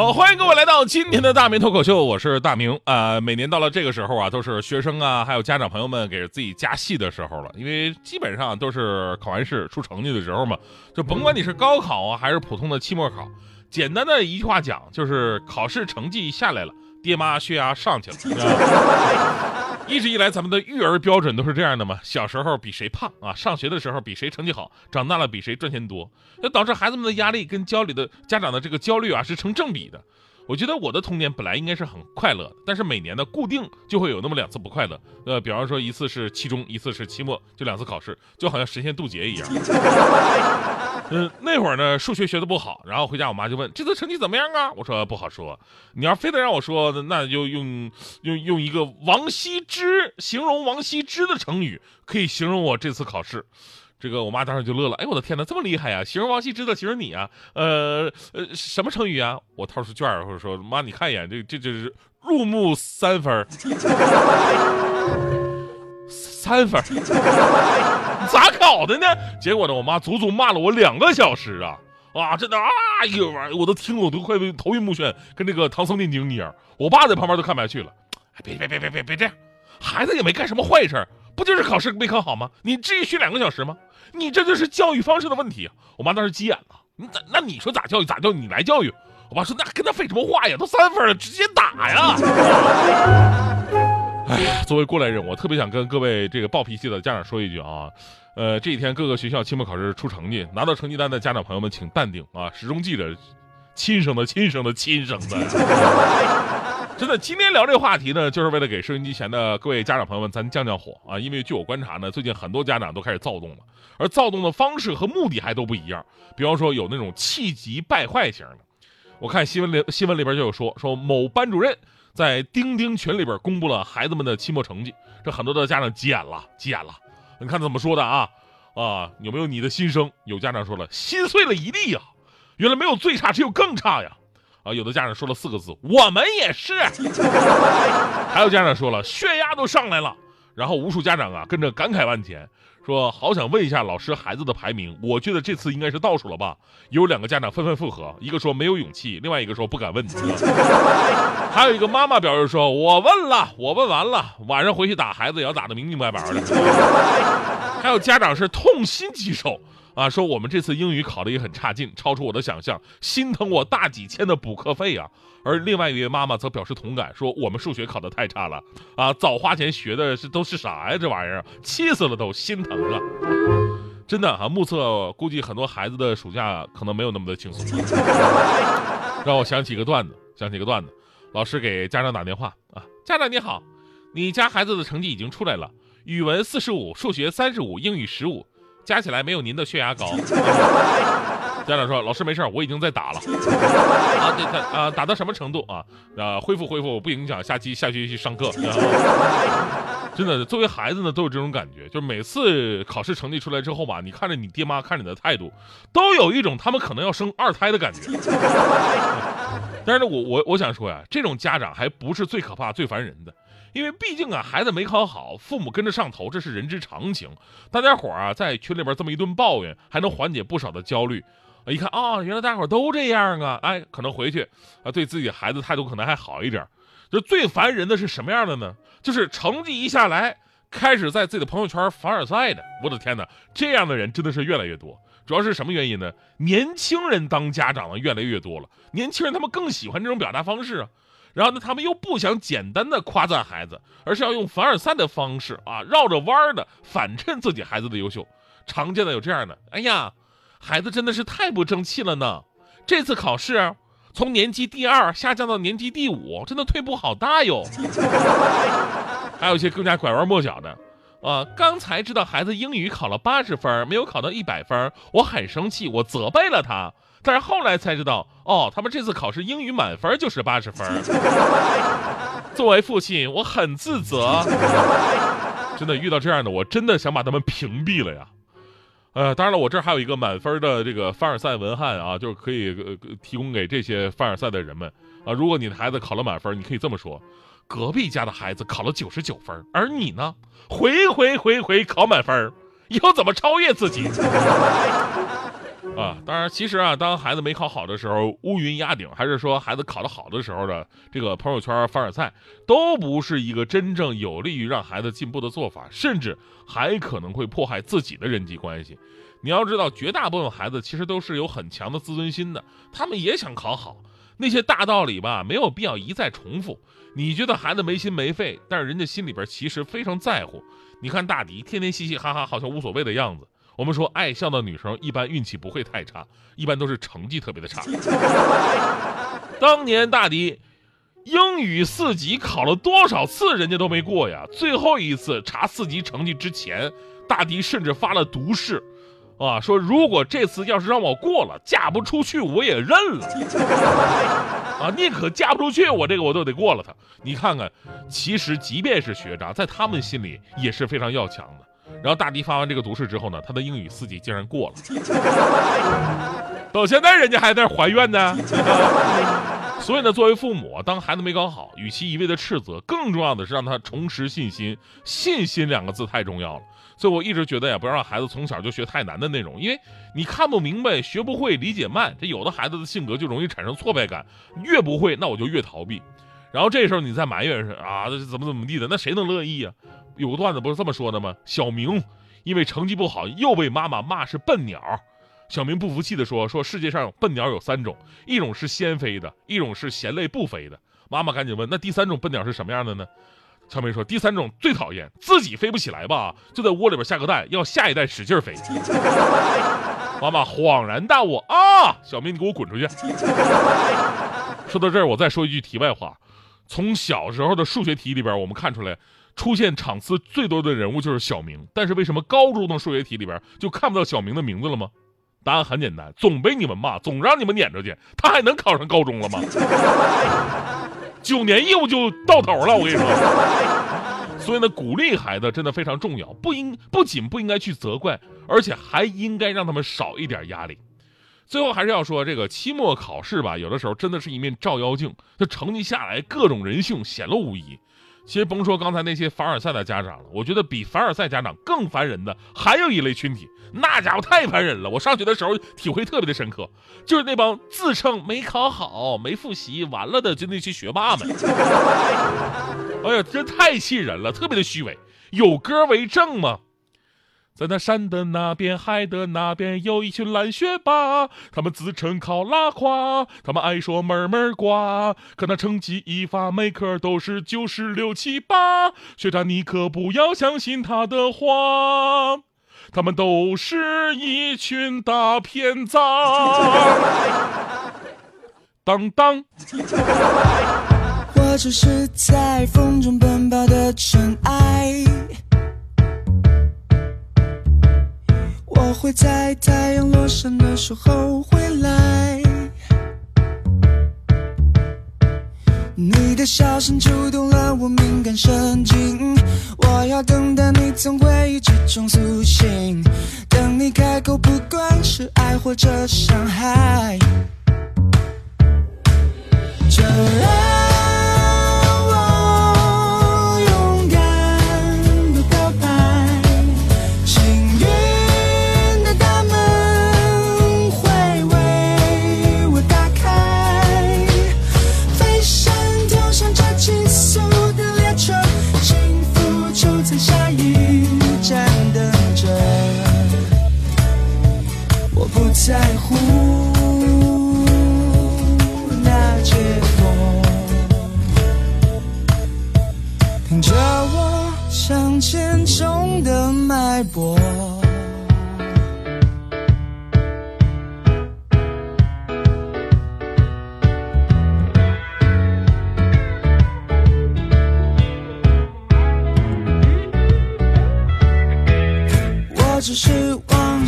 好，欢迎各位来到今天的大明脱口秀，我是大明啊、每年到了这个时候啊，都是学生啊，还有家长朋友们给自己加戏的时候了，因为基本上都是考完试出成绩的时候嘛，就甭管你是高考啊，还是普通的期末考，简单的一句话讲，就是考试成绩下来了，爹妈血压上去了。一直以来，咱们的育儿标准都是这样的嘛？小时候比谁胖啊，上学的时候比谁成绩好，长大了比谁赚钱多，那导致孩子们的压力跟焦虑的家长的这个焦虑啊是成正比的。我觉得我的童年本来应该是很快乐的，但是每年呢固定就会有那么两次不快乐。呃，比方说一次是期中，一次是期末，就两次考试，就好像神仙渡劫一样。嗯，那会儿呢数学学的不好，然后回家我妈就问这次成绩怎么样啊？我说不好说，你要非得让我说，那就用用用一个王羲之形容王羲之的成语，可以形容我这次考试。这个我妈当时就乐了，哎，我的天哪，这么厉害呀！形容王羲之的，形容你啊，呃呃，什么成语啊？我掏出卷儿，或者说妈，你看一眼，这这这是入木三分，三分，咋搞的呢？结果呢，我妈足足骂了我两个小时啊啊，真的啊，一个玩意我都听了，我都快头晕目眩，跟那个唐僧念经一样。我爸在旁边都看不下去了，别别别别别别这样，孩子也没干什么坏事。不就是考试没考好吗？你至于学两个小时吗？你这就是教育方式的问题。我妈当时急眼了，那那你说咋教育咋教育？你来教育。我爸说那跟他废什么话呀？都三分了，直接打呀！哎呀，作为过来人，我特别想跟各位这个暴脾气的家长说一句啊，呃，这几天各个学校期末考试出成绩，拿到成绩单的家长朋友们请淡定啊，始终记着，亲生的亲生的亲生的。真的，今天聊这个话题呢，就是为了给收音机前的各位家长朋友们咱降降火啊！因为据我观察呢，最近很多家长都开始躁动了，而躁动的方式和目的还都不一样。比方说，有那种气急败坏型的，我看新闻里新闻里边就有说说某班主任在钉钉群里边公布了孩子们的期末成绩，这很多的家长急眼了，急眼了。你看怎么说的啊？啊，有没有你的心声？有家长说了，心碎了一地呀！原来没有最差，只有更差呀！啊，有的家长说了四个字：“我们也是。”还有家长说了：“血压都上来了。”然后无数家长啊跟着感慨万千，说：“好想问一下老师孩子的排名，我觉得这次应该是倒数了吧？”有两个家长纷纷附和，一个说没有勇气，另外一个说不敢问。还有一个妈妈表示说：“我问了，我问完了，晚上回去打孩子也要打得明明白白的。”还有家长是痛心疾首。啊，说我们这次英语考的也很差劲，超出我的想象，心疼我大几千的补课费啊。而另外一位妈妈则表示同感，说我们数学考的太差了，啊，早花钱学的是都是啥呀？这玩意儿气死了都，心疼啊！真的啊，目测估计很多孩子的暑假可能没有那么的轻松。让我想起一个段子，想起一个段子，老师给家长打电话啊，家长你好，你家孩子的成绩已经出来了，语文四十五，数学三十五，英语十五。加起来没有您的血压高。家长说：“老师没事我已经在打了。啊，对，啊，打到什么程度啊？啊，恢复恢复，不影响下期下学期上课。真的，作为孩子呢，都有这种感觉，就是每次考试成绩出来之后吧，你看着你爹妈看着你的态度，都有一种他们可能要生二胎的感觉。但是呢，我我我想说呀，这种家长还不是最可怕、最烦人的。”因为毕竟啊，孩子没考好，父母跟着上头，这是人之常情。大家伙啊，在群里边这么一顿抱怨，还能缓解不少的焦虑。一看啊，原来大伙都这样啊，哎，可能回去啊，对自己孩子态度可能还好一点。就最烦人的是什么样的呢？就是成绩一下来，开始在自己的朋友圈凡尔赛的。我的天哪，这样的人真的是越来越多。主要是什么原因呢？年轻人当家长的越来越多了，年轻人他们更喜欢这种表达方式啊。然后呢，他们又不想简单的夸赞孩子，而是要用凡尔赛的方式啊，绕着弯儿的反衬自己孩子的优秀。常见的有这样的：哎呀，孩子真的是太不争气了呢！这次考试从年级第二下降到年级第五，真的退步好大哟。还有一些更加拐弯抹角的，啊，刚才知道孩子英语考了八十分，没有考到一百分，我很生气，我责备了他。但是后来才知道，哦，他们这次考试英语满分就是八十分。作为父亲，我很自责。真的遇到这样的，我真的想把他们屏蔽了呀。呃，当然了，我这儿还有一个满分的这个凡尔赛文案啊，就是可以提供给这些凡尔赛的人们啊。如果你的孩子考了满分，你可以这么说：隔壁家的孩子考了九十九分，而你呢，回回回回考满分，以后怎么超越自己？啊，当然，其实啊，当孩子没考好的时候，乌云压顶，还是说孩子考得好的时候的这个朋友圈凡尔赛，都不是一个真正有利于让孩子进步的做法，甚至还可能会迫害自己的人际关系。你要知道，绝大部分孩子其实都是有很强的自尊心的，他们也想考好。那些大道理吧，没有必要一再重复。你觉得孩子没心没肺，但是人家心里边其实非常在乎。你看大迪天天嘻嘻哈哈，好像无所谓的样子。我们说，爱笑的女生一般运气不会太差，一般都是成绩特别的差。当年大迪英语四级考了多少次，人家都没过呀。最后一次查四级成绩之前，大迪甚至发了毒誓，啊，说如果这次要是让我过了，嫁不出去我也认了。啊，宁可嫁不出去，我这个我都得过了他。你看看，其实即便是学渣，在他们心里也是非常要强的。然后大迪发完这个毒誓之后呢，他的英语四级竟然过了，到现在人家还在还愿呢。所以呢，作为父母，当孩子没搞好，与其一味的斥责，更重要的是让他重拾信心。信心两个字太重要了。所以我一直觉得呀，不要让孩子从小就学太难的内容，因为你看不明白、学不会、理解慢，这有的孩子的性格就容易产生挫败感，越不会那我就越逃避。然后这时候你再埋怨是啊，怎么怎么地的，那谁能乐意啊？有个段子不是这么说的吗？小明因为成绩不好，又被妈妈骂是笨鸟。小明不服气的说：“说世界上笨鸟有三种，一种是先飞的，一种是嫌累不飞的。”妈妈赶紧问：“那第三种笨鸟是什么样的呢？”小明说：“第三种最讨厌，自己飞不起来吧，就在窝里边下个蛋，要下一代使劲飞。”妈妈恍然大悟：“啊，小明，你给我滚出去！” 说到这儿，我再说一句题外话：从小时候的数学题里边，我们看出来。出现场次最多的人物就是小明，但是为什么高中的数学题里边就看不到小明的名字了吗？答案很简单，总被你们骂，总让你们撵出去，他还能考上高中了吗？九年义务就到头了，我跟你说。所以呢，鼓励孩子真的非常重要，不应不仅不应该去责怪，而且还应该让他们少一点压力。最后还是要说，这个期末考试吧，有的时候真的是一面照妖镜，这成绩下来，各种人性显露无遗。其实甭说刚才那些凡尔赛的家长了，我觉得比凡尔赛家长更烦人的还有一类群体，那家伙太烦人了。我上学的时候体会特别的深刻，就是那帮自称没考好、没复习完了的就那些学霸们。哎呀，真太气人了，特别的虚伪。有歌为证吗？在那山的那边，海的那边，有一群懒学霸。他们自称考拉胯，他们爱说门门挂。可那成绩一发，每科都是九十六七八。学长，你可不要相信他的话，他们都是一群大骗子。当当。我只是在风中奔跑的尘埃。我会在太阳落山的时候回来。你的笑声触动了我敏感神经，我要等待你从回忆之中苏醒，等你开口，不管是爱或者伤害。这爱。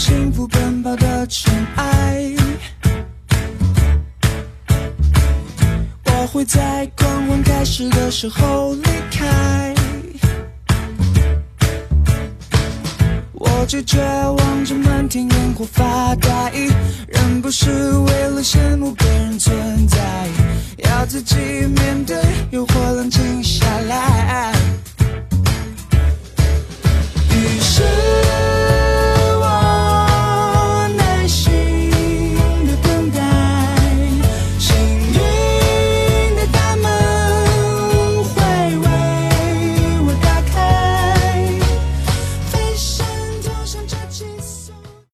幸福奔跑的尘埃我会在狂欢开始的时候离开。我拒绝望着漫天烟火发呆人不是为了羡慕别人存在要自己面对诱惑冷静下来。